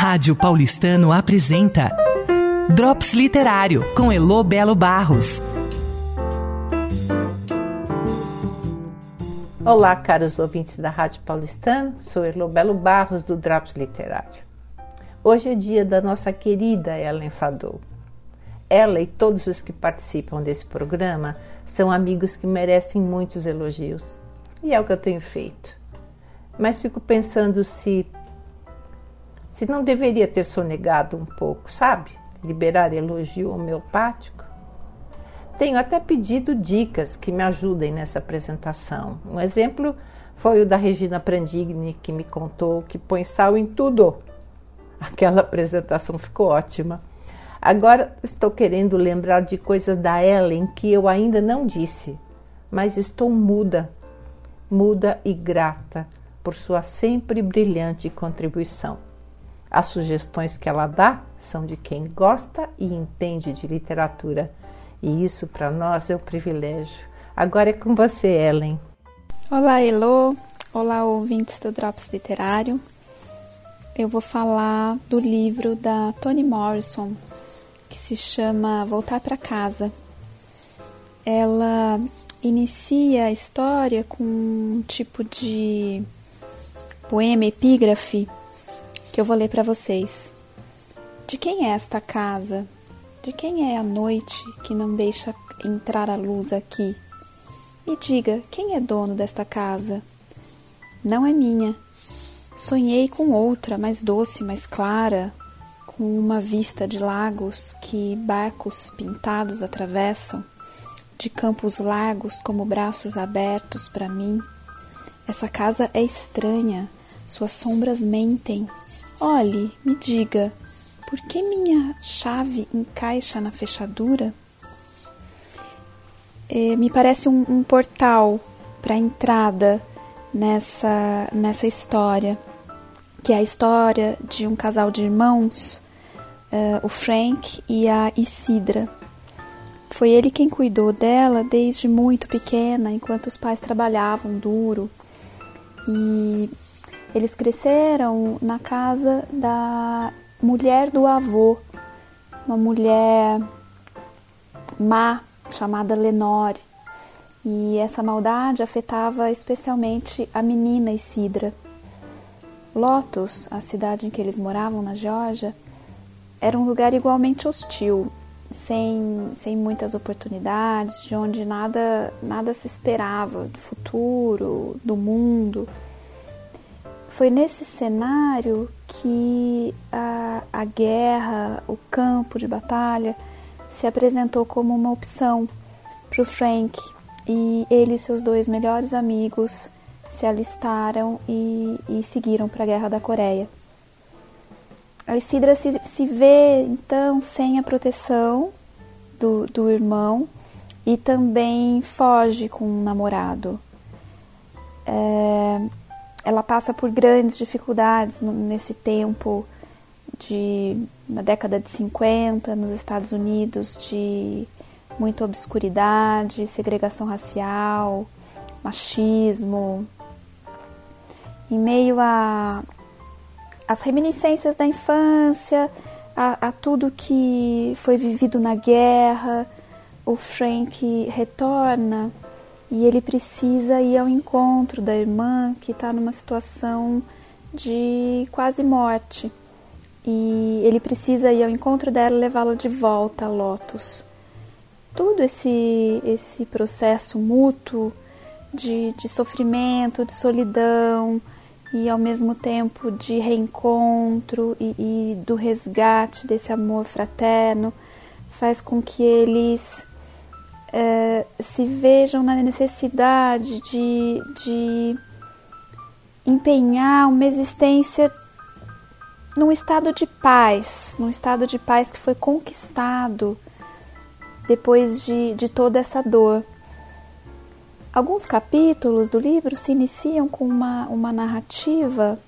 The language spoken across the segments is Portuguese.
Rádio Paulistano apresenta Drops Literário com Elo Belo Barros. Olá, caros ouvintes da Rádio Paulistano, sou Elo Belo Barros do Drops Literário. Hoje é dia da nossa querida Ellen Fadou. Ela e todos os que participam desse programa são amigos que merecem muitos elogios. E é o que eu tenho feito. Mas fico pensando se se não deveria ter sonegado um pouco, sabe? Liberar elogio homeopático. Tenho até pedido dicas que me ajudem nessa apresentação. Um exemplo foi o da Regina Prandigni, que me contou que põe sal em tudo. Aquela apresentação ficou ótima. Agora estou querendo lembrar de coisas da Ellen que eu ainda não disse, mas estou muda, muda e grata por sua sempre brilhante contribuição. As sugestões que ela dá são de quem gosta e entende de literatura, e isso para nós é um privilégio. Agora é com você, Ellen. Olá, Elo. Olá, ouvintes do Drops Literário. Eu vou falar do livro da Toni Morrison, que se chama Voltar para Casa. Ela inicia a história com um tipo de poema epígrafe que eu vou ler para vocês. De quem é esta casa? De quem é a noite que não deixa entrar a luz aqui? Me diga, quem é dono desta casa? Não é minha. Sonhei com outra, mais doce, mais clara, com uma vista de lagos que barcos pintados atravessam, de campos largos como braços abertos para mim. Essa casa é estranha, suas sombras mentem. Olhe, me diga, por que minha chave encaixa na fechadura? É, me parece um, um portal para entrada nessa, nessa história, que é a história de um casal de irmãos, uh, o Frank e a Isidra. Foi ele quem cuidou dela desde muito pequena, enquanto os pais trabalhavam duro. E eles cresceram na casa da mulher do avô, uma mulher má chamada Lenore. E essa maldade afetava especialmente a menina Isidra. Lotus, a cidade em que eles moravam na Geórgia, era um lugar igualmente hostil, sem, sem muitas oportunidades, de onde nada, nada se esperava do futuro, do mundo. Foi nesse cenário que a, a guerra, o campo de batalha, se apresentou como uma opção para o Frank e ele e seus dois melhores amigos se alistaram e, e seguiram para a Guerra da Coreia. A Isidra se, se vê então sem a proteção do, do irmão e também foge com um namorado. É, ela passa por grandes dificuldades nesse tempo de na década de 50 nos Estados Unidos de muita obscuridade, segregação racial, machismo. Em meio a as reminiscências da infância, a, a tudo que foi vivido na guerra, o Frank retorna e ele precisa ir ao encontro da irmã que está numa situação de quase morte. E ele precisa ir ao encontro dela e levá-la de volta a Lotus. Todo esse, esse processo mútuo de, de sofrimento, de solidão e ao mesmo tempo de reencontro e, e do resgate desse amor fraterno faz com que eles é, se vejam na necessidade de, de empenhar uma existência num estado de paz, num estado de paz que foi conquistado depois de, de toda essa dor. Alguns capítulos do livro se iniciam com uma, uma narrativa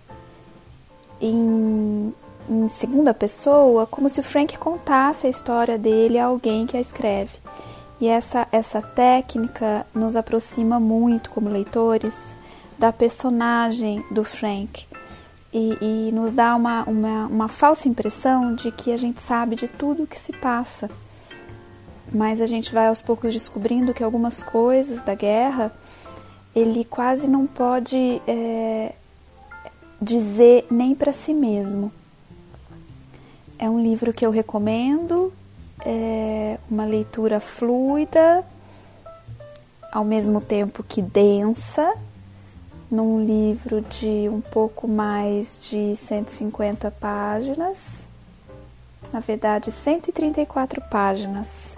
em, em segunda pessoa, como se o Frank contasse a história dele a alguém que a escreve. E essa, essa técnica nos aproxima muito como leitores da personagem do Frank. e, e nos dá uma, uma, uma falsa impressão de que a gente sabe de tudo o que se passa. Mas a gente vai aos poucos descobrindo que algumas coisas da guerra ele quase não pode é, dizer nem para si mesmo. É um livro que eu recomendo, é uma leitura fluida, ao mesmo tempo que densa, num livro de um pouco mais de 150 páginas, na verdade 134 páginas.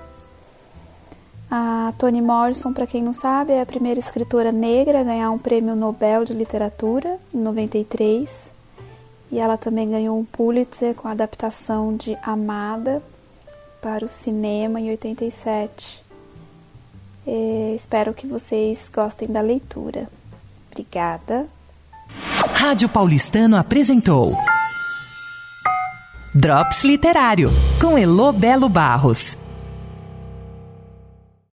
A Toni Morrison, para quem não sabe, é a primeira escritora negra a ganhar um prêmio Nobel de Literatura em 93. E ela também ganhou um Pulitzer com a adaptação de Amada para o cinema em 87. E espero que vocês gostem da leitura. Obrigada. Rádio Paulistano apresentou Drops Literário com Elo Belo Barros.